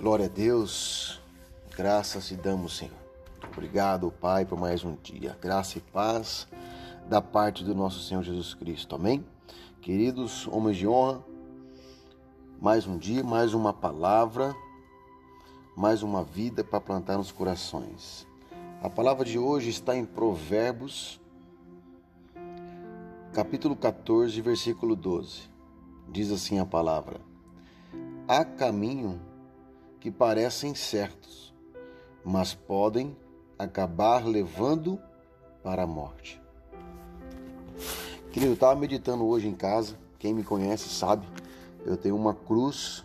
Glória a Deus, graças te damos, Senhor. Obrigado, Pai, por mais um dia. Graça e paz da parte do nosso Senhor Jesus Cristo. Amém? Queridos homens de honra, mais um dia, mais uma palavra, mais uma vida para plantar nos corações. A palavra de hoje está em Provérbios, capítulo 14, versículo 12. Diz assim a palavra: Há caminho que parecem certos, mas podem acabar levando para a morte. Querido, eu estava meditando hoje em casa. Quem me conhece sabe, eu tenho uma cruz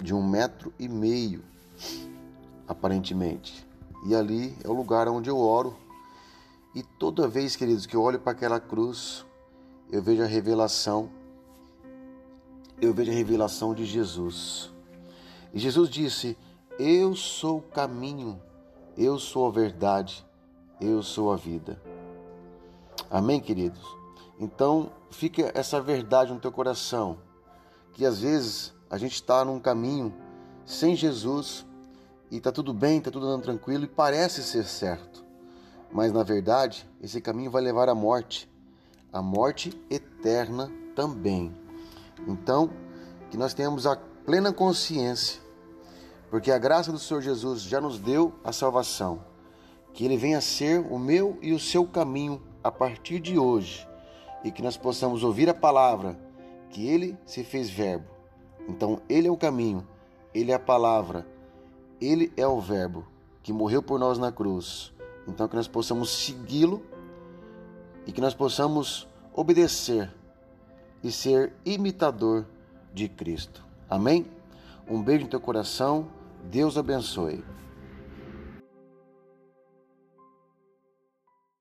de um metro e meio, aparentemente. E ali é o lugar onde eu oro. E toda vez, queridos, que eu olho para aquela cruz, eu vejo a revelação, eu vejo a revelação de Jesus. E Jesus disse: Eu sou o caminho, eu sou a verdade, eu sou a vida. Amém, queridos? Então, fica essa verdade no teu coração, que às vezes a gente está num caminho sem Jesus e está tudo bem, está tudo andando tranquilo e parece ser certo. Mas na verdade, esse caminho vai levar à morte, a morte eterna também. Então, que nós tenhamos a plena consciência porque a graça do Senhor Jesus já nos deu a salvação. Que Ele venha ser o meu e o seu caminho a partir de hoje e que nós possamos ouvir a palavra, que Ele se fez Verbo. Então, Ele é o caminho, Ele é a palavra, Ele é o Verbo que morreu por nós na cruz. Então, que nós possamos segui-lo e que nós possamos obedecer e ser imitador de Cristo. Amém? Um beijo no teu coração. Deus abençoe.